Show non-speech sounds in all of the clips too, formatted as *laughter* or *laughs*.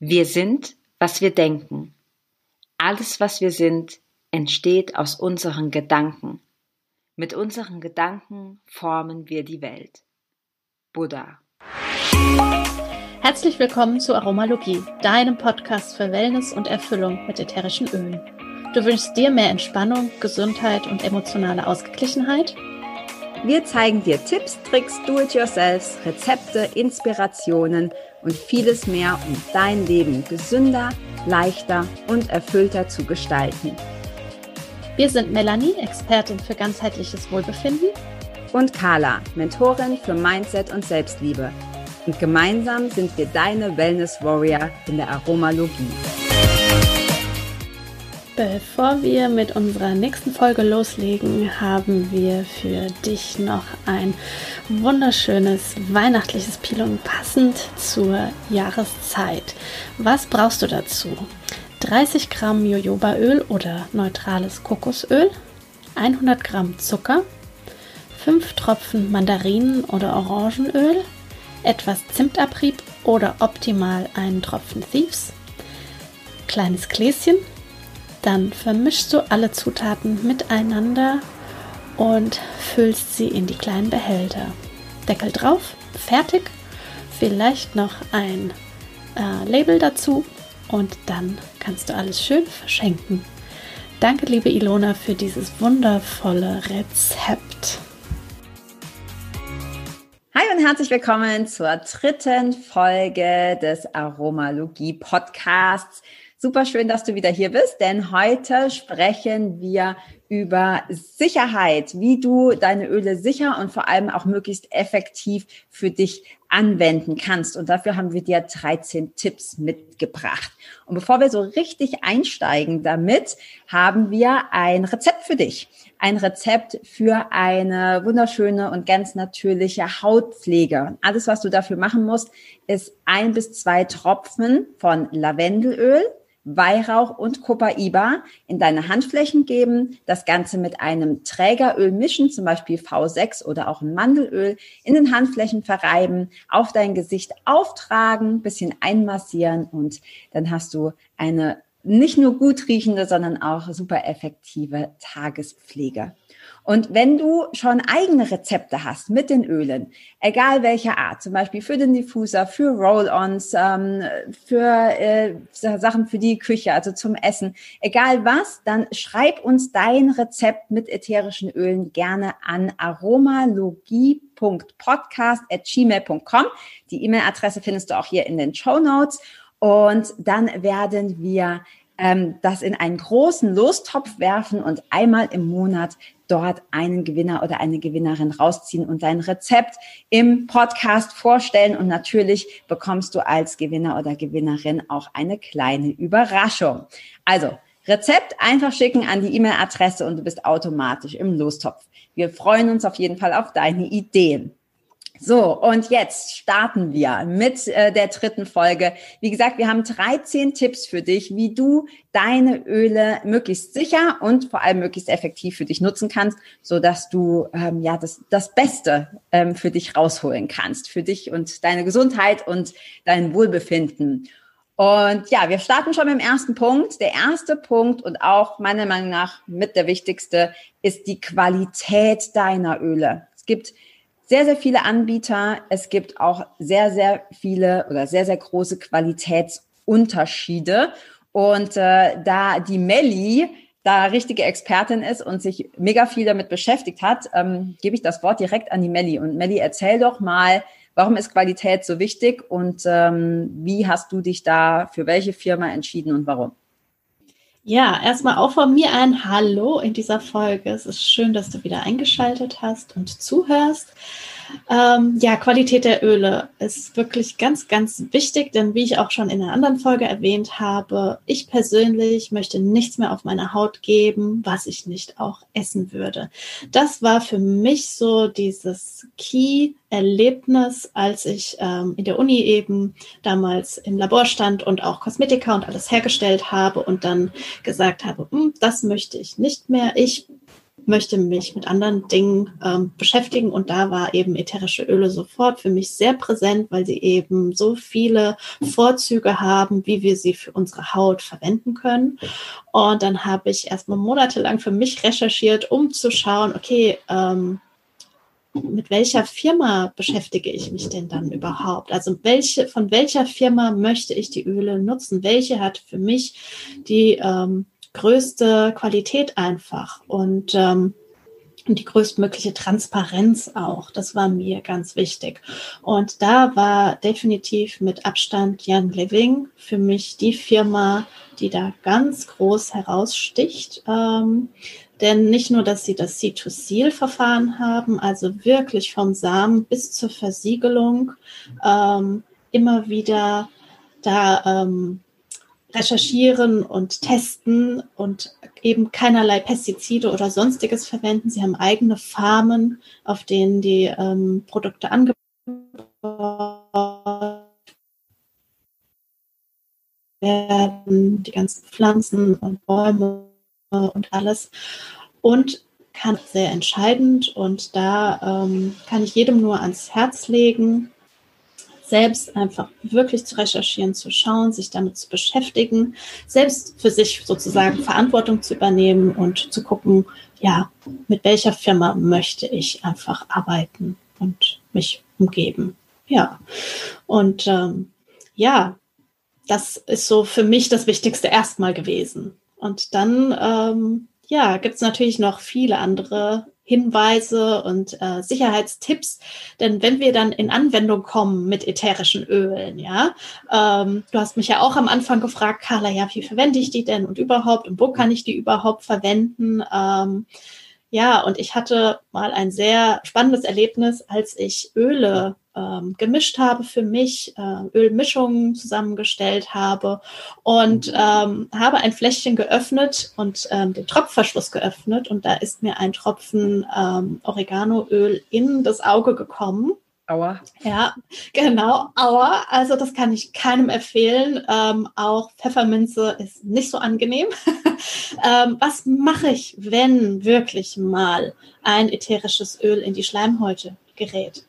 Wir sind, was wir denken. Alles, was wir sind, entsteht aus unseren Gedanken. Mit unseren Gedanken formen wir die Welt. Buddha. Herzlich willkommen zu Aromalogie, deinem Podcast für Wellness und Erfüllung mit ätherischen Ölen. Du wünschst dir mehr Entspannung, Gesundheit und emotionale Ausgeglichenheit? Wir zeigen dir Tipps, Tricks, Do-it-yourselfs, Rezepte, Inspirationen – und vieles mehr, um dein Leben gesünder, leichter und erfüllter zu gestalten. Wir sind Melanie, Expertin für ganzheitliches Wohlbefinden. Und Carla, Mentorin für Mindset und Selbstliebe. Und gemeinsam sind wir deine Wellness Warrior in der Aromalogie. Bevor wir mit unserer nächsten Folge loslegen, haben wir für dich noch ein wunderschönes weihnachtliches Pilon passend zur Jahreszeit. Was brauchst du dazu? 30 Gramm Jojobaöl oder neutrales Kokosöl, 100 Gramm Zucker, 5 Tropfen Mandarinen- oder Orangenöl, etwas Zimtabrieb oder optimal einen Tropfen Thieves, kleines Gläschen, dann vermischst du alle Zutaten miteinander und füllst sie in die kleinen Behälter. Deckel drauf, fertig. Vielleicht noch ein äh, Label dazu und dann kannst du alles schön verschenken. Danke, liebe Ilona, für dieses wundervolle Rezept. Hi und herzlich willkommen zur dritten Folge des Aromalogie Podcasts. Super schön, dass du wieder hier bist, denn heute sprechen wir über Sicherheit, wie du deine Öle sicher und vor allem auch möglichst effektiv für dich anwenden kannst. Und dafür haben wir dir 13 Tipps mitgebracht. Und bevor wir so richtig einsteigen damit, haben wir ein Rezept für dich. Ein Rezept für eine wunderschöne und ganz natürliche Hautpflege. Alles, was du dafür machen musst, ist ein bis zwei Tropfen von Lavendelöl, Weihrauch und Copaiba in deine Handflächen geben, das Ganze mit einem Trägeröl mischen, zum Beispiel V6 oder auch ein Mandelöl, in den Handflächen verreiben, auf dein Gesicht auftragen, bisschen einmassieren und dann hast du eine nicht nur gut riechende, sondern auch super effektive Tagespflege. Und wenn du schon eigene Rezepte hast mit den Ölen, egal welcher Art, zum Beispiel für den Diffuser, für Roll-ons, ähm, für äh, Sachen für die Küche, also zum Essen, egal was, dann schreib uns dein Rezept mit ätherischen Ölen gerne an aromalogie.podcast.gmail.com. Die E-Mail-Adresse findest du auch hier in den Show Notes. Und dann werden wir ähm, das in einen großen Lostopf werfen und einmal im Monat dort einen Gewinner oder eine Gewinnerin rausziehen und dein Rezept im Podcast vorstellen. Und natürlich bekommst du als Gewinner oder Gewinnerin auch eine kleine Überraschung. Also, Rezept einfach schicken an die E-Mail-Adresse und du bist automatisch im Lostopf. Wir freuen uns auf jeden Fall auf deine Ideen. So, und jetzt starten wir mit äh, der dritten Folge. Wie gesagt, wir haben 13 Tipps für dich, wie du deine Öle möglichst sicher und vor allem möglichst effektiv für dich nutzen kannst, so dass du ähm, ja das, das Beste ähm, für dich rausholen kannst, für dich und deine Gesundheit und dein Wohlbefinden. Und ja, wir starten schon mit dem ersten Punkt. Der erste Punkt und auch meiner Meinung nach mit der wichtigste ist die Qualität deiner Öle. Es gibt sehr, sehr viele Anbieter. Es gibt auch sehr, sehr viele oder sehr, sehr große Qualitätsunterschiede. Und äh, da die Melli da richtige Expertin ist und sich mega viel damit beschäftigt hat, ähm, gebe ich das Wort direkt an die Melli. Und Melli, erzähl doch mal, warum ist Qualität so wichtig und ähm, wie hast du dich da für welche Firma entschieden und warum? Ja, erstmal auch von mir ein Hallo in dieser Folge. Es ist schön, dass du wieder eingeschaltet hast und zuhörst. Ähm, ja, Qualität der Öle ist wirklich ganz, ganz wichtig, denn wie ich auch schon in einer anderen Folge erwähnt habe, ich persönlich möchte nichts mehr auf meine Haut geben, was ich nicht auch essen würde. Das war für mich so dieses Key-Erlebnis, als ich ähm, in der Uni eben damals im Labor stand und auch Kosmetika und alles hergestellt habe und dann gesagt habe, hm, das möchte ich nicht mehr. Ich möchte mich mit anderen Dingen ähm, beschäftigen und da war eben ätherische Öle sofort für mich sehr präsent, weil sie eben so viele Vorzüge haben, wie wir sie für unsere Haut verwenden können. Und dann habe ich erstmal monatelang für mich recherchiert, um zu schauen, okay, ähm, mit welcher Firma beschäftige ich mich denn dann überhaupt? Also welche, von welcher Firma möchte ich die Öle nutzen? Welche hat für mich die ähm, größte Qualität einfach und ähm, die größtmögliche Transparenz auch. Das war mir ganz wichtig. Und da war definitiv mit Abstand Young Living für mich die Firma, die da ganz groß heraussticht. Ähm, denn nicht nur, dass sie das Seed-to-Seal-Verfahren haben, also wirklich vom Samen bis zur Versiegelung ähm, immer wieder da ähm, recherchieren und testen und eben keinerlei Pestizide oder sonstiges verwenden. Sie haben eigene Farmen, auf denen die ähm, Produkte angebaut werden, die ganzen Pflanzen und Bäume und alles. Und kann sehr entscheidend und da ähm, kann ich jedem nur ans Herz legen, selbst einfach wirklich zu recherchieren, zu schauen, sich damit zu beschäftigen, selbst für sich sozusagen Verantwortung zu übernehmen und zu gucken, ja, mit welcher Firma möchte ich einfach arbeiten und mich umgeben. Ja, und ähm, ja, das ist so für mich das Wichtigste erstmal gewesen. Und dann, ähm, ja, gibt es natürlich noch viele andere Hinweise und äh, Sicherheitstipps. Denn wenn wir dann in Anwendung kommen mit ätherischen Ölen, ja, ähm, du hast mich ja auch am Anfang gefragt, Carla, ja, wie verwende ich die denn und überhaupt und wo kann ich die überhaupt verwenden? Ähm, ja, und ich hatte mal ein sehr spannendes Erlebnis, als ich Öle ähm, gemischt habe für mich, äh, Ölmischungen zusammengestellt habe und ähm, habe ein Fläschchen geöffnet und ähm, den Tropfverschluss geöffnet und da ist mir ein Tropfen ähm, Oreganoöl in das Auge gekommen. Aua. Ja, genau, aua. Also das kann ich keinem empfehlen. Ähm, auch Pfefferminze ist nicht so angenehm. *laughs* ähm, was mache ich, wenn wirklich mal ein ätherisches Öl in die Schleimhäute gerät?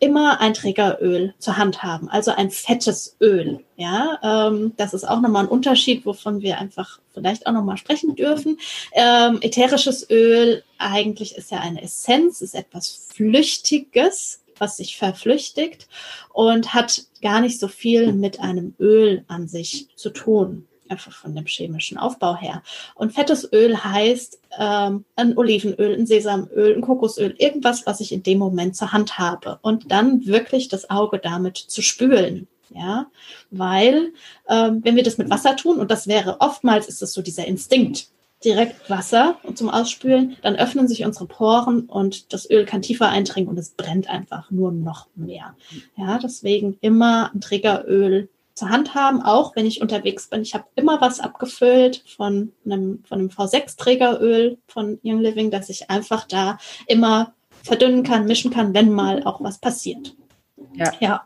Immer ein Trägeröl zur Hand haben, also ein fettes Öl. Ja, ähm, das ist auch nochmal ein Unterschied, wovon wir einfach vielleicht auch nochmal sprechen dürfen. Ähm, ätherisches Öl eigentlich ist ja eine Essenz, ist etwas Flüchtiges, was sich verflüchtigt und hat gar nicht so viel mit einem Öl an sich zu tun einfach von dem chemischen Aufbau her. Und fettes Öl heißt ähm, ein Olivenöl, ein Sesamöl, ein Kokosöl, irgendwas, was ich in dem Moment zur Hand habe. Und dann wirklich das Auge damit zu spülen. Ja, weil ähm, wenn wir das mit Wasser tun, und das wäre oftmals ist es so dieser Instinkt, direkt Wasser zum Ausspülen, dann öffnen sich unsere Poren und das Öl kann tiefer eindringen und es brennt einfach nur noch mehr. Ja, deswegen immer ein Triggeröl zur Hand haben, auch wenn ich unterwegs bin. Ich habe immer was abgefüllt von einem, von einem V6-Trägeröl von Young Living, dass ich einfach da immer verdünnen kann, mischen kann, wenn mal auch was passiert. Ja. ja.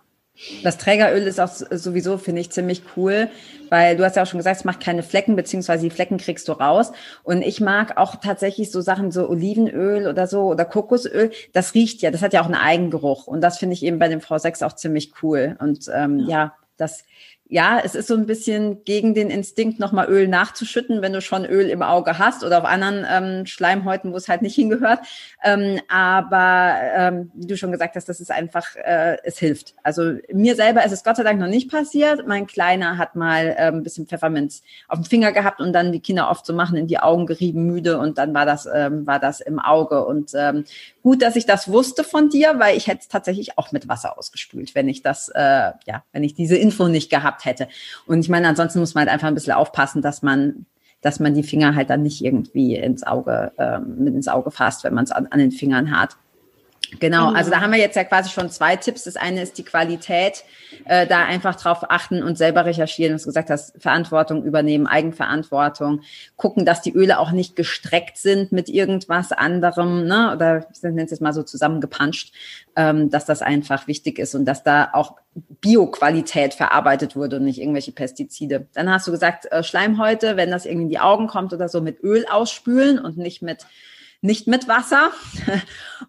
Das Trägeröl ist auch sowieso, finde ich, ziemlich cool, weil du hast ja auch schon gesagt, es macht keine Flecken, beziehungsweise die Flecken kriegst du raus. Und ich mag auch tatsächlich so Sachen, so Olivenöl oder so oder Kokosöl, das riecht ja, das hat ja auch einen Eigengeruch. Und das finde ich eben bei dem V6 auch ziemlich cool. Und ähm, ja. ja, das, ja, es ist so ein bisschen gegen den Instinkt, nochmal Öl nachzuschütten, wenn du schon Öl im Auge hast oder auf anderen ähm, Schleimhäuten, wo es halt nicht hingehört. Ähm, aber ähm, wie du schon gesagt hast, das ist einfach, äh, es hilft. Also mir selber ist es Gott sei Dank noch nicht passiert. Mein Kleiner hat mal ähm, ein bisschen Pfefferminz auf dem Finger gehabt und dann, wie Kinder oft so machen, in die Augen gerieben, müde und dann war das, ähm, war das im Auge. Und ähm, gut, dass ich das wusste von dir, weil ich hätte es tatsächlich auch mit Wasser ausgespült, wenn ich das, äh, ja, wenn ich diese Info nicht gehabt hätte. Und ich meine, ansonsten muss man halt einfach ein bisschen aufpassen, dass man dass man die Finger halt dann nicht irgendwie ins Auge, ähm, mit ins Auge fasst, wenn man es an, an den Fingern hat. Genau, also da genau. haben wir jetzt ja quasi schon zwei Tipps. Das eine ist die Qualität, äh, da einfach drauf achten und selber recherchieren, was du gesagt hast, Verantwortung übernehmen, Eigenverantwortung, gucken, dass die Öle auch nicht gestreckt sind mit irgendwas anderem, ne? oder ich nenne es jetzt mal so zusammengepanscht, ähm, dass das einfach wichtig ist und dass da auch Bioqualität verarbeitet wurde und nicht irgendwelche Pestizide. Dann hast du gesagt, äh, Schleimhäute, wenn das irgendwie in die Augen kommt oder so, mit Öl ausspülen und nicht mit nicht mit Wasser.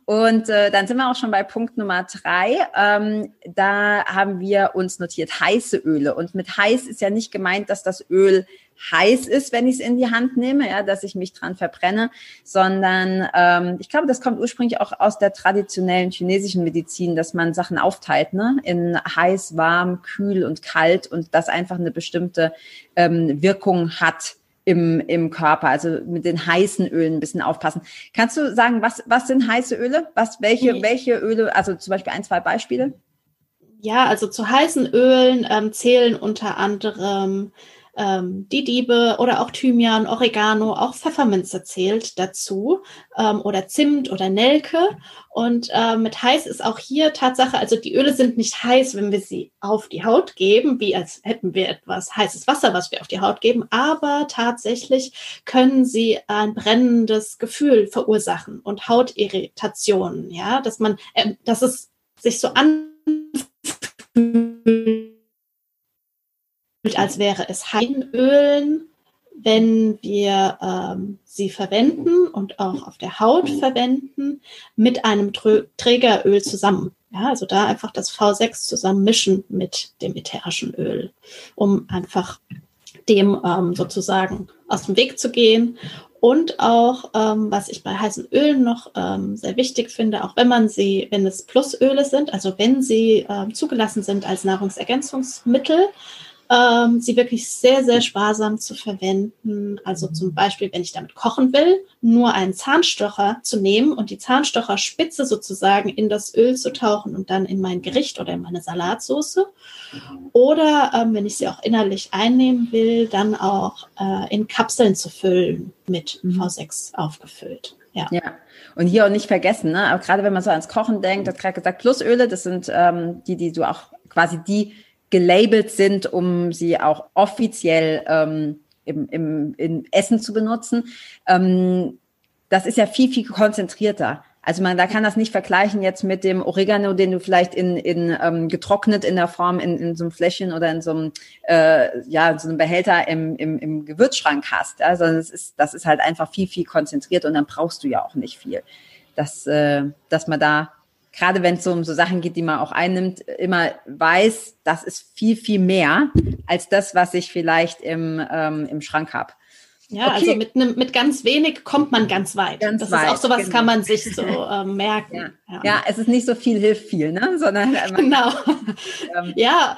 Und äh, dann sind wir auch schon bei Punkt Nummer drei. Ähm, da haben wir uns notiert heiße Öle. Und mit heiß ist ja nicht gemeint, dass das Öl heiß ist, wenn ich es in die Hand nehme, ja, dass ich mich dran verbrenne, sondern ähm, ich glaube, das kommt ursprünglich auch aus der traditionellen chinesischen Medizin, dass man Sachen aufteilt, ne, in heiß, warm, kühl und kalt und das einfach eine bestimmte ähm, Wirkung hat im, im Körper, also mit den heißen Ölen ein bisschen aufpassen. Kannst du sagen, was, was sind heiße Öle? Was, welche, welche Öle, also zum Beispiel ein, zwei Beispiele? Ja, also zu heißen Ölen ähm, zählen unter anderem ähm, die Diebe oder auch Thymian, Oregano, auch Pfefferminze zählt dazu ähm, oder Zimt oder Nelke. Und äh, mit heiß ist auch hier Tatsache, also die Öle sind nicht heiß, wenn wir sie auf die Haut geben, wie als hätten wir etwas heißes Wasser, was wir auf die Haut geben, aber tatsächlich können sie ein brennendes Gefühl verursachen und Hautirritationen, ja, dass man, äh, dass es sich so anfühlt, als wäre es Heidenölen, wenn wir ähm, sie verwenden und auch auf der Haut verwenden, mit einem Trägeröl zusammen. Ja, also da einfach das V6 zusammen mischen mit dem ätherischen Öl, um einfach dem ähm, sozusagen aus dem Weg zu gehen. Und auch, ähm, was ich bei heißen Ölen noch ähm, sehr wichtig finde, auch wenn man sie, wenn es Plusöle sind, also wenn sie ähm, zugelassen sind als Nahrungsergänzungsmittel, ähm, sie wirklich sehr, sehr sparsam zu verwenden. Also zum Beispiel, wenn ich damit kochen will, nur einen Zahnstocher zu nehmen und die Zahnstocherspitze sozusagen in das Öl zu tauchen und dann in mein Gericht oder in meine Salatsauce. Oder ähm, wenn ich sie auch innerlich einnehmen will, dann auch äh, in Kapseln zu füllen mit mhm. V6 aufgefüllt. Ja. ja. Und hier auch nicht vergessen, ne? Aber gerade wenn man so ans Kochen denkt, hat gerade gesagt, Plusöle, das sind ähm, die, die du auch quasi die gelabelt sind, um sie auch offiziell ähm, im, im, in Essen zu benutzen. Ähm, das ist ja viel, viel konzentrierter. Also man, da kann das nicht vergleichen jetzt mit dem Oregano, den du vielleicht in, in ähm, getrocknet in der Form in, in so einem Fläschchen oder in so einem äh, ja in so einem Behälter im, im, im Gewürzschrank hast. Also das ist das ist halt einfach viel viel konzentriert und dann brauchst du ja auch nicht viel. Dass äh, dass man da gerade wenn es um so Sachen geht, die man auch einnimmt, immer weiß, das ist viel, viel mehr als das, was ich vielleicht im, ähm, im Schrank habe. Ja, okay. also mit, einem mit ganz wenig kommt man ganz weit. Ganz das weit, ist auch sowas, genau. kann man sich so *laughs* äh, merken. Ja. Ja. ja. es ist nicht so viel hilft viel, ne? Sondern *laughs* genau. *laughs* ähm, ja.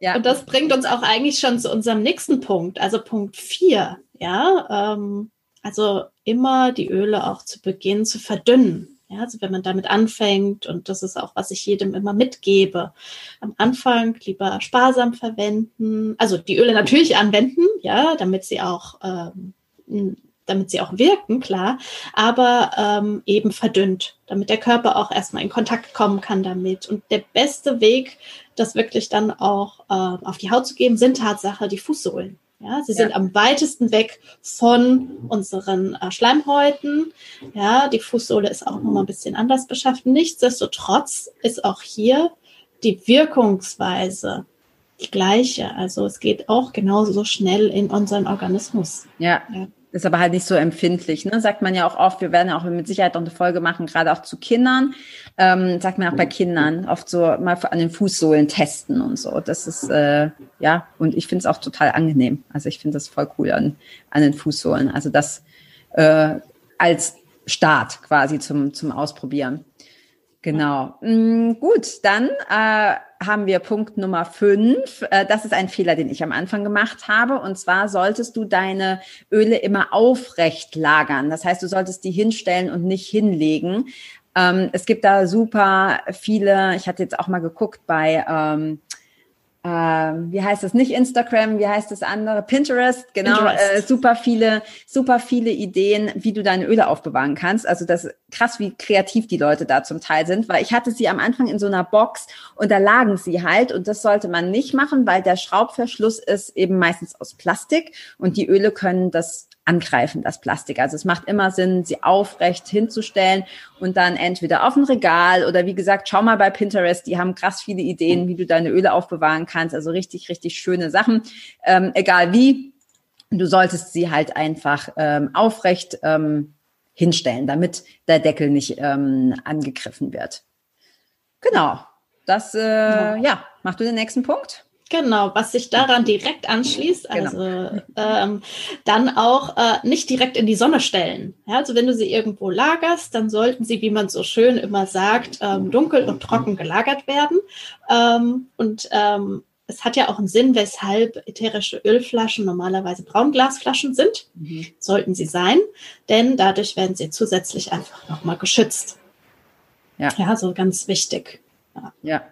ja. Und das bringt uns auch eigentlich schon zu unserem nächsten Punkt, also Punkt 4. Ja, ähm, also immer die Öle auch zu Beginn zu verdünnen. Ja, also wenn man damit anfängt, und das ist auch, was ich jedem immer mitgebe, am Anfang lieber sparsam verwenden, also die Öle natürlich anwenden, ja, damit sie auch, ähm, damit sie auch wirken, klar, aber ähm, eben verdünnt, damit der Körper auch erstmal in Kontakt kommen kann damit. Und der beste Weg, das wirklich dann auch äh, auf die Haut zu geben, sind Tatsache die Fußsohlen. Ja, sie ja. sind am weitesten weg von unseren äh, Schleimhäuten. Ja, die Fußsohle ist auch nochmal ein bisschen anders beschafft. Nichtsdestotrotz ist auch hier die Wirkungsweise die gleiche. Also es geht auch genauso schnell in unseren Organismus. Ja. ja. Ist aber halt nicht so empfindlich, ne? Sagt man ja auch oft, wir werden ja auch mit Sicherheit noch eine Folge machen, gerade auch zu Kindern. Ähm, sagt man auch bei Kindern oft so mal an den Fußsohlen testen und so. Das ist, äh, ja, und ich finde es auch total angenehm. Also ich finde das voll cool an, an den Fußsohlen. Also das äh, als Start quasi zum, zum Ausprobieren. Genau. Mhm, gut, dann äh, haben wir Punkt Nummer fünf. Äh, das ist ein Fehler, den ich am Anfang gemacht habe. Und zwar solltest du deine Öle immer aufrecht lagern. Das heißt, du solltest die hinstellen und nicht hinlegen. Ähm, es gibt da super viele, ich hatte jetzt auch mal geguckt bei ähm, wie heißt das nicht Instagram, wie heißt das andere? Pinterest, genau, Pinterest. Äh, super viele, super viele Ideen, wie du deine Öle aufbewahren kannst. Also das ist krass, wie kreativ die Leute da zum Teil sind, weil ich hatte sie am Anfang in so einer Box und da lagen sie halt und das sollte man nicht machen, weil der Schraubverschluss ist eben meistens aus Plastik und die Öle können das angreifen, das Plastik. Also es macht immer Sinn, sie aufrecht hinzustellen und dann entweder auf ein Regal oder wie gesagt, schau mal bei Pinterest, die haben krass viele Ideen, wie du deine Öle aufbewahren kannst. Also richtig, richtig schöne Sachen. Ähm, egal wie, du solltest sie halt einfach ähm, aufrecht ähm, hinstellen, damit der Deckel nicht ähm, angegriffen wird. Genau. Das, äh, ja. ja, mach du den nächsten Punkt. Genau, was sich daran direkt anschließt, genau. also genau. ähm, dann auch äh, nicht direkt in die Sonne stellen. Ja, also wenn du sie irgendwo lagerst, dann sollten sie, wie man so schön immer sagt, ähm, dunkel und trocken gelagert werden. Ähm, und ähm, es hat ja auch einen Sinn, weshalb ätherische Ölflaschen normalerweise Braunglasflaschen sind. Mhm. Sollten sie sein, denn dadurch werden sie zusätzlich einfach nochmal geschützt. Ja. ja, so ganz wichtig. Ja.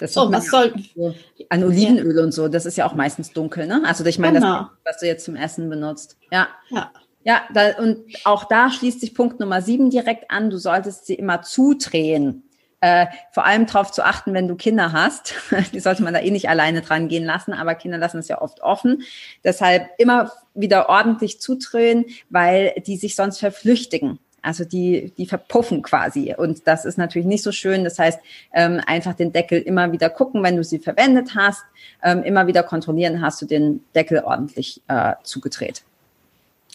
Das so, was soll so an Olivenöl ja. und so, das ist ja auch meistens dunkel, ne? Also ich meine, genau. das, was du jetzt zum Essen benutzt. Ja. Ja. Ja, da, und auch da schließt sich Punkt Nummer sieben direkt an. Du solltest sie immer zudrehen. Äh, vor allem darauf zu achten, wenn du Kinder hast. *laughs* Die sollte man da eh nicht alleine dran gehen lassen, aber Kinder lassen es ja oft offen. Deshalb immer wieder ordentlich zudrehen, weil die sich sonst verflüchtigen. Also die, die verpuffen quasi. Und das ist natürlich nicht so schön. Das heißt, ähm, einfach den Deckel immer wieder gucken, wenn du sie verwendet hast, ähm, immer wieder kontrollieren, hast du den Deckel ordentlich äh, zugedreht.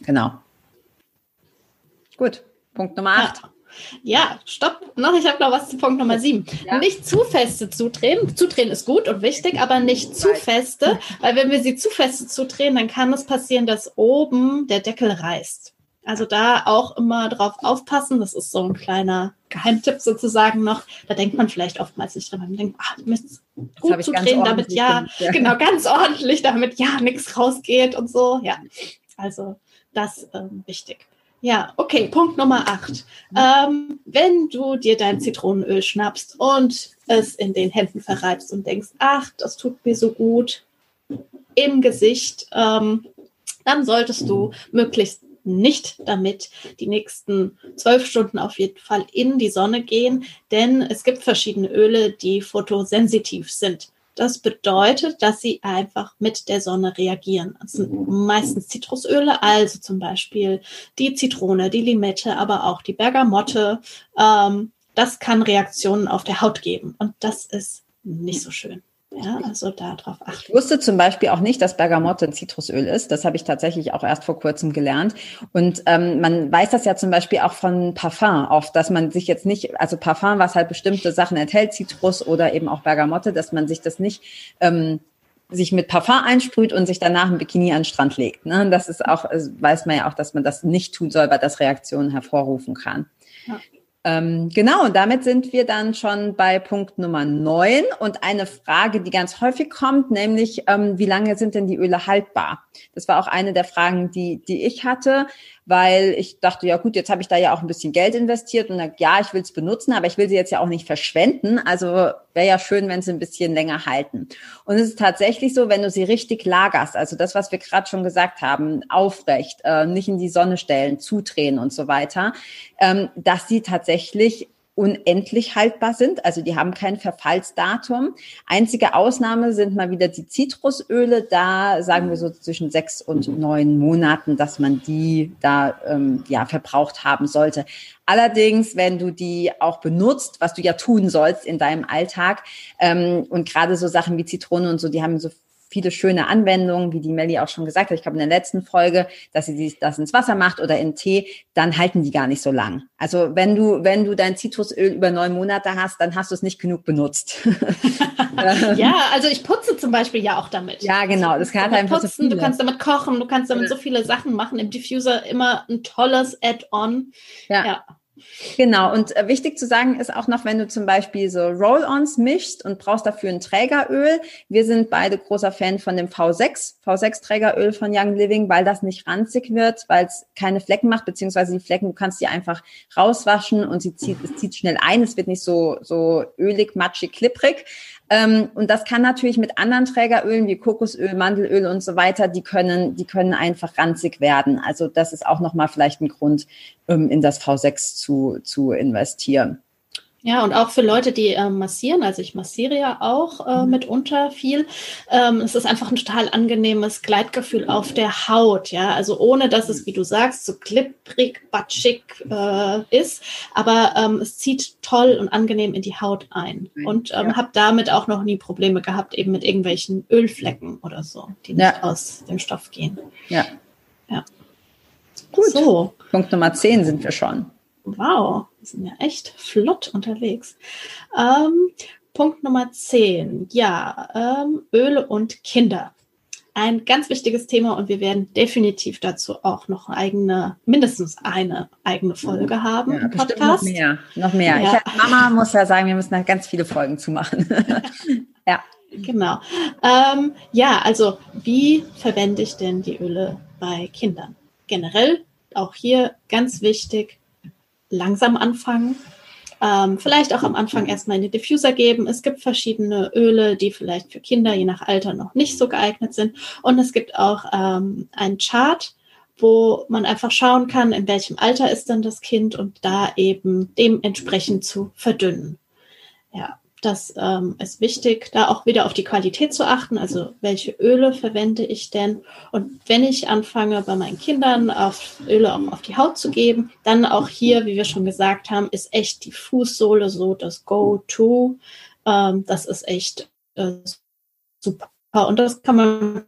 Genau. Gut, Punkt Nummer acht. Ja. Ja, stopp. Noch, ich habe noch was zu Punkt Nummer sieben. Ja. Nicht zu feste zudrehen. Zudrehen ist gut und wichtig, aber nicht zu feste, weil wenn wir sie zu feste zudrehen, dann kann es passieren, dass oben der Deckel reißt. Also da auch immer drauf aufpassen. Das ist so ein kleiner Geheimtipp sozusagen noch. Da denkt man vielleicht oftmals nicht dran. Man denkt, ach, müsst gut zu drehen, damit ja, ja, genau, ganz ordentlich, damit ja nichts rausgeht und so. Ja, also das ähm, wichtig. Ja, okay, Punkt Nummer acht. Ähm, wenn du dir dein Zitronenöl schnappst und es in den Händen verreibst und denkst, ach, das tut mir so gut im Gesicht, ähm, dann solltest du möglichst nicht damit die nächsten zwölf Stunden auf jeden Fall in die Sonne gehen, denn es gibt verschiedene Öle, die fotosensitiv sind. Das bedeutet, dass sie einfach mit der Sonne reagieren. Das sind meistens Zitrusöle, also zum Beispiel die Zitrone, die Limette, aber auch die Bergamotte. Ähm, das kann Reaktionen auf der Haut geben und das ist nicht so schön. Ja, also darauf achten. Ich wusste zum Beispiel auch nicht, dass Bergamotte ein Zitrusöl ist. Das habe ich tatsächlich auch erst vor kurzem gelernt. Und ähm, man weiß das ja zum Beispiel auch von Parfum oft, dass man sich jetzt nicht, also Parfum, was halt bestimmte Sachen enthält, Zitrus oder eben auch Bergamotte, dass man sich das nicht ähm, sich mit Parfum einsprüht und sich danach ein Bikini an den Strand legt. Ne? Das ist auch, weiß man ja auch, dass man das nicht tun soll, weil das Reaktionen hervorrufen kann. Ja. Ähm, genau, und damit sind wir dann schon bei Punkt Nummer neun und eine Frage, die ganz häufig kommt, nämlich, ähm, wie lange sind denn die Öle haltbar? Das war auch eine der Fragen, die, die ich hatte weil ich dachte, ja gut, jetzt habe ich da ja auch ein bisschen Geld investiert und dann, ja, ich will es benutzen, aber ich will sie jetzt ja auch nicht verschwenden. Also wäre ja schön, wenn sie ein bisschen länger halten. Und es ist tatsächlich so, wenn du sie richtig lagerst, also das, was wir gerade schon gesagt haben, aufrecht, äh, nicht in die Sonne stellen, zudrehen und so weiter, ähm, dass sie tatsächlich unendlich haltbar sind. Also die haben kein Verfallsdatum. Einzige Ausnahme sind mal wieder die Zitrusöle. Da sagen wir so zwischen sechs und neun Monaten, dass man die da ähm, ja verbraucht haben sollte. Allerdings, wenn du die auch benutzt, was du ja tun sollst in deinem Alltag ähm, und gerade so Sachen wie Zitrone und so, die haben so viele schöne Anwendungen, wie die Melli auch schon gesagt hat, ich glaube in der letzten Folge, dass sie das ins Wasser macht oder in Tee, dann halten die gar nicht so lang. Also wenn du, wenn du dein Zitrusöl über neun Monate hast, dann hast du es nicht genug benutzt. *laughs* ja, also ich putze zum Beispiel ja auch damit. Ja, genau. Das kann einfach putzen, so du kannst damit kochen, du kannst damit ja. so viele Sachen machen. Im Diffuser immer ein tolles Add-on. ja. ja. Genau, und äh, wichtig zu sagen ist auch noch, wenn du zum Beispiel so Roll-Ons mischst und brauchst dafür ein Trägeröl. Wir sind beide großer Fan von dem V6, V6-Trägeröl von Young Living, weil das nicht ranzig wird, weil es keine Flecken macht, beziehungsweise die Flecken, du kannst die einfach rauswaschen und sie zieht, es zieht schnell ein, es wird nicht so, so ölig, matschig, klipprig. Ähm, und das kann natürlich mit anderen Trägerölen wie Kokosöl, Mandelöl und so weiter, die können, die können einfach ranzig werden. Also das ist auch nochmal vielleicht ein Grund, ähm, in das V6 zu, zu investieren. Ja, und auch für Leute, die äh, massieren, also ich massiere ja auch äh, mhm. mitunter viel. Ähm, es ist einfach ein total angenehmes Gleitgefühl auf der Haut, ja. Also ohne dass es, wie du sagst, so klipprig, batschig äh, ist, aber ähm, es zieht toll und angenehm in die Haut ein. Und ähm, ja. habe damit auch noch nie Probleme gehabt, eben mit irgendwelchen Ölflecken oder so, die nicht ja. aus dem Stoff gehen. Ja. Ja. Gut. So. Punkt Nummer 10 sind wir schon. Wow, wir sind ja echt flott unterwegs. Ähm, Punkt Nummer 10. Ja, ähm, Öle und Kinder. Ein ganz wichtiges Thema und wir werden definitiv dazu auch noch eigene, mindestens eine eigene Folge haben. Ja, Podcast. Noch mehr, noch mehr. Ja. Ich, Mama muss ja sagen, wir müssen da ganz viele Folgen zumachen. *laughs* ja. Genau. Ähm, ja, also wie verwende ich denn die Öle bei Kindern? Generell auch hier ganz wichtig, langsam anfangen. Ähm, vielleicht auch am Anfang erstmal in den Diffuser geben. Es gibt verschiedene Öle, die vielleicht für Kinder je nach Alter noch nicht so geeignet sind. Und es gibt auch ähm, einen Chart, wo man einfach schauen kann, in welchem Alter ist dann das Kind und da eben dementsprechend zu verdünnen. Ja, das ähm, ist wichtig, da auch wieder auf die Qualität zu achten. Also welche Öle verwende ich denn? Und wenn ich anfange, bei meinen Kindern auf Öle auch auf die Haut zu geben, dann auch hier, wie wir schon gesagt haben, ist echt die Fußsohle so das Go-To. Ähm, das ist echt äh, super. Und das kann man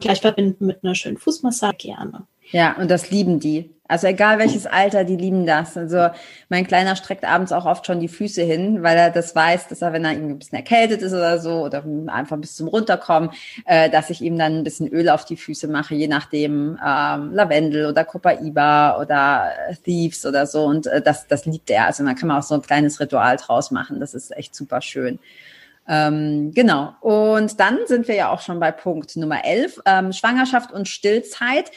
gleich verbinden mit einer schönen Fußmassage gerne. Ja, und das lieben die. Also egal welches Alter, die lieben das. Also mein Kleiner streckt abends auch oft schon die Füße hin, weil er das weiß, dass er, wenn er irgendwie ein bisschen erkältet ist oder so, oder einfach bis zum Runterkommen, äh, dass ich ihm dann ein bisschen Öl auf die Füße mache, je nachdem ähm, Lavendel oder Copaiba oder Thieves oder so. Und äh, das, das liebt er. Also man kann man auch so ein kleines Ritual draus machen. Das ist echt super schön. Ähm, genau. Und dann sind wir ja auch schon bei Punkt Nummer 11, ähm, Schwangerschaft und Stillzeit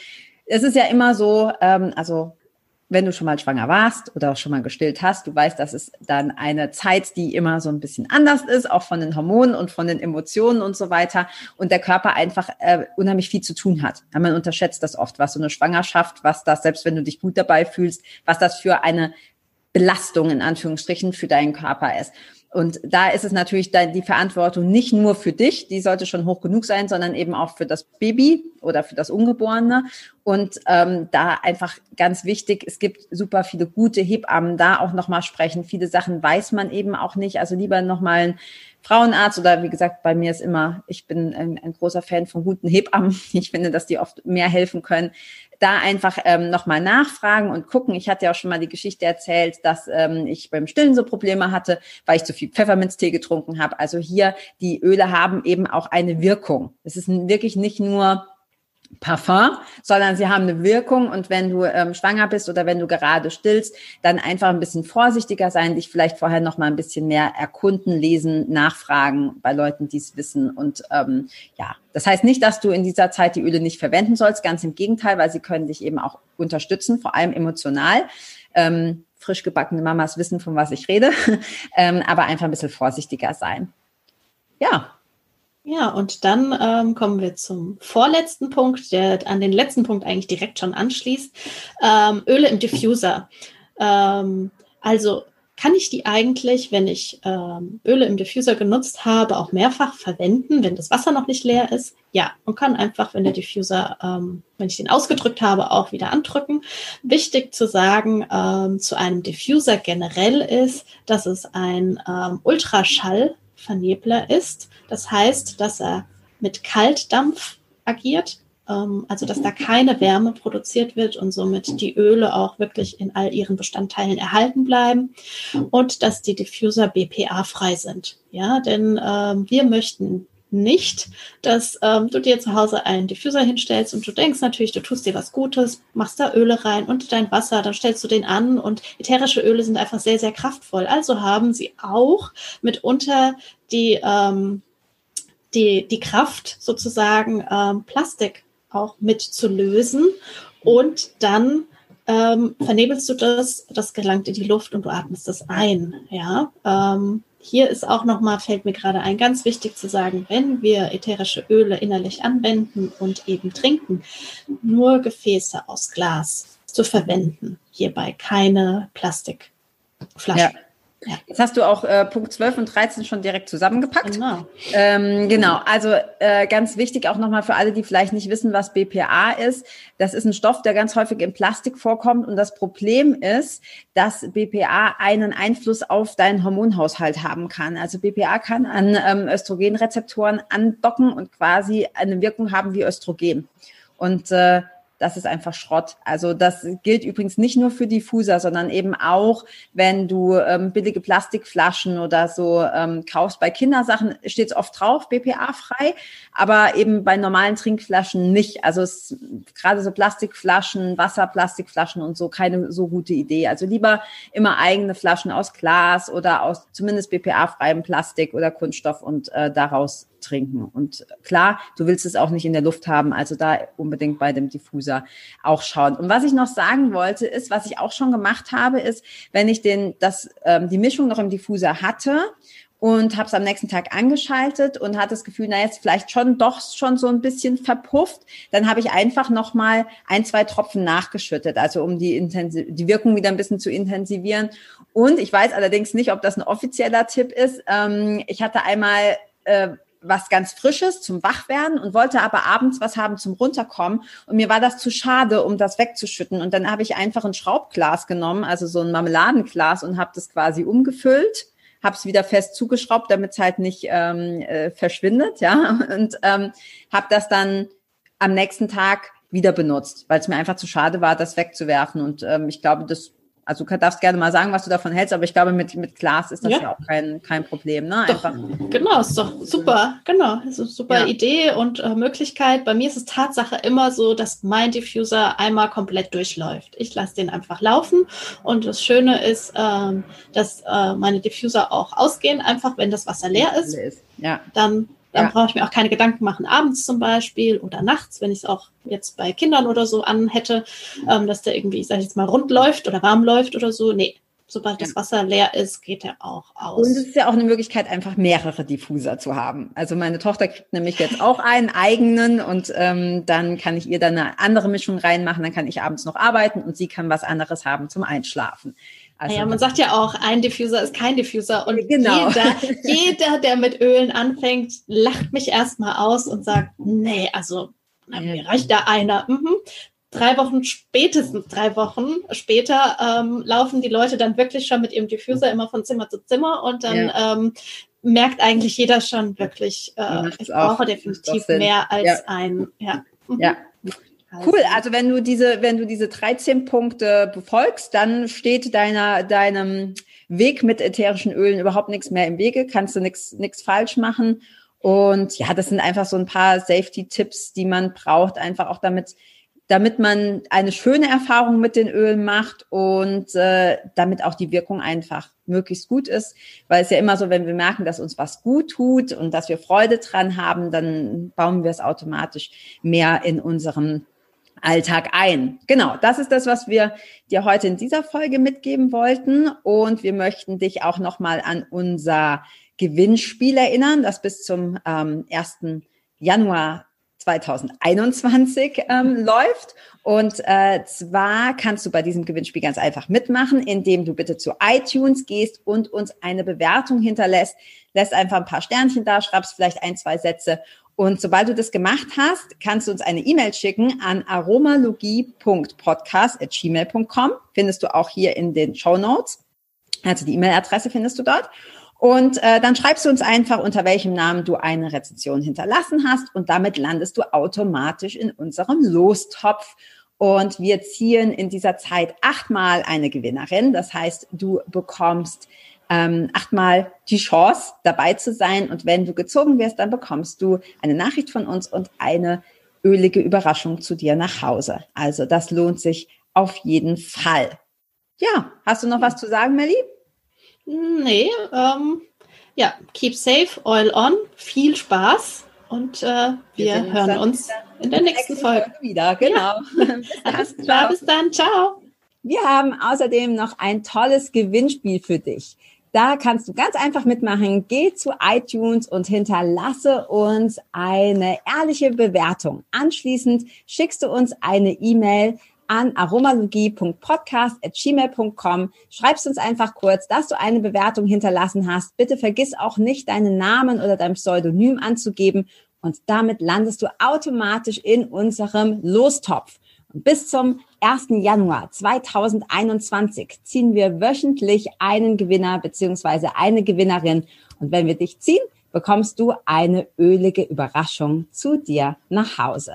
es ist ja immer so, ähm, also wenn du schon mal schwanger warst oder auch schon mal gestillt hast, du weißt, dass es dann eine Zeit, die immer so ein bisschen anders ist, auch von den Hormonen und von den Emotionen und so weiter. Und der Körper einfach äh, unheimlich viel zu tun hat. Ja, man unterschätzt das oft, was so eine Schwangerschaft, was das, selbst wenn du dich gut dabei fühlst, was das für eine Belastung in Anführungsstrichen für deinen Körper ist. Und da ist es natürlich die Verantwortung nicht nur für dich, die sollte schon hoch genug sein, sondern eben auch für das Baby oder für das Ungeborene. Und ähm, da einfach ganz wichtig, es gibt super viele gute Hebammen, da auch nochmal sprechen. Viele Sachen weiß man eben auch nicht. Also lieber nochmal ein Frauenarzt oder wie gesagt, bei mir ist immer, ich bin ein, ein großer Fan von guten Hebammen. *laughs* Ich finde, dass die oft mehr helfen können. Da einfach ähm, nochmal nachfragen und gucken. Ich hatte ja auch schon mal die Geschichte erzählt, dass ähm, ich beim Stillen so Probleme hatte, weil ich zu viel Pfefferminztee getrunken habe. Also hier, die Öle haben eben auch eine Wirkung. Es ist wirklich nicht nur Parfum, sondern sie haben eine Wirkung. Und wenn du ähm, schwanger bist oder wenn du gerade stillst, dann einfach ein bisschen vorsichtiger sein, dich vielleicht vorher noch mal ein bisschen mehr erkunden, lesen, nachfragen bei Leuten, die es wissen. Und ähm, ja, das heißt nicht, dass du in dieser Zeit die Öle nicht verwenden sollst, ganz im Gegenteil, weil sie können dich eben auch unterstützen, vor allem emotional. Ähm, frisch gebackene Mamas wissen, von was ich rede, *laughs* ähm, aber einfach ein bisschen vorsichtiger sein. Ja, ja, und dann ähm, kommen wir zum vorletzten Punkt, der an den letzten Punkt eigentlich direkt schon anschließt. Ähm, Öle im Diffuser. Ähm, also kann ich die eigentlich, wenn ich ähm, Öle im Diffuser genutzt habe, auch mehrfach verwenden, wenn das Wasser noch nicht leer ist? Ja, und kann einfach, wenn der Diffuser, ähm, wenn ich den ausgedrückt habe, auch wieder andrücken. Wichtig zu sagen ähm, zu einem Diffuser generell ist, dass es ein Ultraschall Vernebler ist. Das heißt, dass er mit Kaltdampf agiert, ähm, also dass da keine Wärme produziert wird und somit die Öle auch wirklich in all ihren Bestandteilen erhalten bleiben und dass die Diffuser BPA-frei sind. Ja, denn ähm, wir möchten nicht, dass ähm, du dir zu Hause einen Diffuser hinstellst und du denkst natürlich, du tust dir was Gutes, machst da Öle rein und dein Wasser, dann stellst du den an und ätherische Öle sind einfach sehr, sehr kraftvoll. Also haben sie auch mitunter die, ähm, die, die Kraft sozusagen ähm, Plastik auch mit zu lösen und dann ähm, vernebelst du das, das gelangt in die Luft und du atmest das ein. Ja, ähm, hier ist auch nochmal, fällt mir gerade ein, ganz wichtig zu sagen, wenn wir ätherische Öle innerlich anwenden und eben trinken, nur Gefäße aus Glas zu verwenden. Hierbei keine Plastikflaschen. Ja. Ja. Jetzt hast du auch äh, Punkt 12 und 13 schon direkt zusammengepackt. Genau. Ähm, genau, also äh, ganz wichtig auch nochmal für alle, die vielleicht nicht wissen, was BPA ist. Das ist ein Stoff, der ganz häufig in Plastik vorkommt. Und das Problem ist, dass BPA einen Einfluss auf deinen Hormonhaushalt haben kann. Also BPA kann an ähm, Östrogenrezeptoren andocken und quasi eine Wirkung haben wie Östrogen. Und äh, das ist einfach Schrott. Also das gilt übrigens nicht nur für Diffuser, sondern eben auch, wenn du ähm, billige Plastikflaschen oder so ähm, kaufst. Bei Kindersachen steht es oft drauf, BPA-frei, aber eben bei normalen Trinkflaschen nicht. Also es, gerade so Plastikflaschen, Wasserplastikflaschen und so keine so gute Idee. Also lieber immer eigene Flaschen aus Glas oder aus zumindest BPA-freiem Plastik oder Kunststoff und äh, daraus trinken. Und klar, du willst es auch nicht in der Luft haben, also da unbedingt bei dem Diffuser auch schauen. Und was ich noch sagen wollte, ist, was ich auch schon gemacht habe, ist, wenn ich den, das, ähm, die Mischung noch im Diffuser hatte und habe es am nächsten Tag angeschaltet und hatte das Gefühl, na jetzt vielleicht schon doch schon so ein bisschen verpufft, dann habe ich einfach noch mal ein, zwei Tropfen nachgeschüttet, also um die, Intensi die Wirkung wieder ein bisschen zu intensivieren. Und ich weiß allerdings nicht, ob das ein offizieller Tipp ist. Ähm, ich hatte einmal äh, was ganz Frisches zum Wachwerden und wollte aber abends was haben zum Runterkommen. Und mir war das zu schade, um das wegzuschütten. Und dann habe ich einfach ein Schraubglas genommen, also so ein Marmeladenglas und habe das quasi umgefüllt habe es wieder fest zugeschraubt, damit es halt nicht ähm, äh, verschwindet, ja, *laughs* und ähm, habe das dann am nächsten Tag wieder benutzt, weil es mir einfach zu schade war, das wegzuwerfen. Und ähm, ich glaube, das also du darfst gerne mal sagen, was du davon hältst, aber ich glaube, mit, mit Glas ist das ja, ja auch kein, kein Problem. Ne? Einfach. genau, ist doch super. Genau, ist eine super ja. Idee und äh, Möglichkeit. Bei mir ist es Tatsache immer so, dass mein Diffuser einmal komplett durchläuft. Ich lasse den einfach laufen und das Schöne ist, ähm, dass äh, meine Diffuser auch ausgehen, einfach wenn das Wasser leer ist. Ja. Dann dann ja. brauche ich mir auch keine Gedanken machen, abends zum Beispiel oder nachts, wenn ich es auch jetzt bei Kindern oder so an hätte, ähm, dass der irgendwie, ich jetzt mal, rund läuft oder warm läuft oder so. Nee, sobald ja. das Wasser leer ist, geht er auch aus. Und es ist ja auch eine Möglichkeit, einfach mehrere Diffuser zu haben. Also meine Tochter kriegt nämlich jetzt auch einen eigenen und ähm, dann kann ich ihr dann eine andere Mischung reinmachen, dann kann ich abends noch arbeiten und sie kann was anderes haben zum Einschlafen. Also ja, man sagt ja auch, ein Diffuser ist kein Diffuser. Und genau. jeder, *laughs* jeder, der mit Ölen anfängt, lacht mich erstmal aus und sagt, nee, also mir reicht da einer. Mhm. Drei Wochen spätestens drei Wochen später ähm, laufen die Leute dann wirklich schon mit ihrem Diffuser immer von Zimmer zu Zimmer und dann ja. ähm, merkt eigentlich jeder schon wirklich, äh, ich brauche definitiv mehr als ja. ein. Ja. ja, Cool, also wenn du diese, wenn du diese 13 Punkte befolgst, dann steht deiner, deinem Weg mit ätherischen Ölen überhaupt nichts mehr im Wege, kannst du nichts, nichts falsch machen. Und ja, das sind einfach so ein paar Safety-Tipps, die man braucht, einfach auch damit, damit man eine schöne Erfahrung mit den Ölen macht und äh, damit auch die Wirkung einfach möglichst gut ist. Weil es ja immer so, wenn wir merken, dass uns was gut tut und dass wir Freude dran haben, dann bauen wir es automatisch mehr in unserem Alltag ein. Genau, das ist das, was wir dir heute in dieser Folge mitgeben wollten. Und wir möchten dich auch nochmal an unser Gewinnspiel erinnern, das bis zum ähm, 1. Januar 2021 ähm, läuft. Und äh, zwar kannst du bei diesem Gewinnspiel ganz einfach mitmachen, indem du bitte zu iTunes gehst und uns eine Bewertung hinterlässt. Lässt einfach ein paar Sternchen da, schreibst vielleicht ein, zwei Sätze und sobald du das gemacht hast, kannst du uns eine E-Mail schicken an aromalogie.podcast.gmail.com. Findest du auch hier in den Show Notes. Also die E-Mail-Adresse findest du dort. Und äh, dann schreibst du uns einfach, unter welchem Namen du eine Rezension hinterlassen hast. Und damit landest du automatisch in unserem Lostopf. Und wir ziehen in dieser Zeit achtmal eine Gewinnerin. Das heißt, du bekommst ähm, achtmal die Chance, dabei zu sein. Und wenn du gezogen wirst, dann bekommst du eine Nachricht von uns und eine ölige Überraschung zu dir nach Hause. Also das lohnt sich auf jeden Fall. Ja, hast du noch was zu sagen, Melly? Nee, ähm, ja, keep safe, oil on, viel Spaß und äh, wir, wir hören uns in der nächsten, Folge. Folge wieder. Genau. Ja. *laughs* Alles klar, bis dann, ciao. Wir haben außerdem noch ein tolles Gewinnspiel für dich. Da kannst du ganz einfach mitmachen. Geh zu iTunes und hinterlasse uns eine ehrliche Bewertung. Anschließend schickst du uns eine E-Mail an aromalogie.podcast.gmail.com. Schreibst uns einfach kurz, dass du eine Bewertung hinterlassen hast. Bitte vergiss auch nicht, deinen Namen oder dein Pseudonym anzugeben. Und damit landest du automatisch in unserem Lostopf. Bis zum 1. Januar 2021 ziehen wir wöchentlich einen Gewinner beziehungsweise eine Gewinnerin. Und wenn wir dich ziehen, bekommst du eine ölige Überraschung zu dir nach Hause.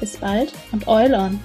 Bis bald und Eulon!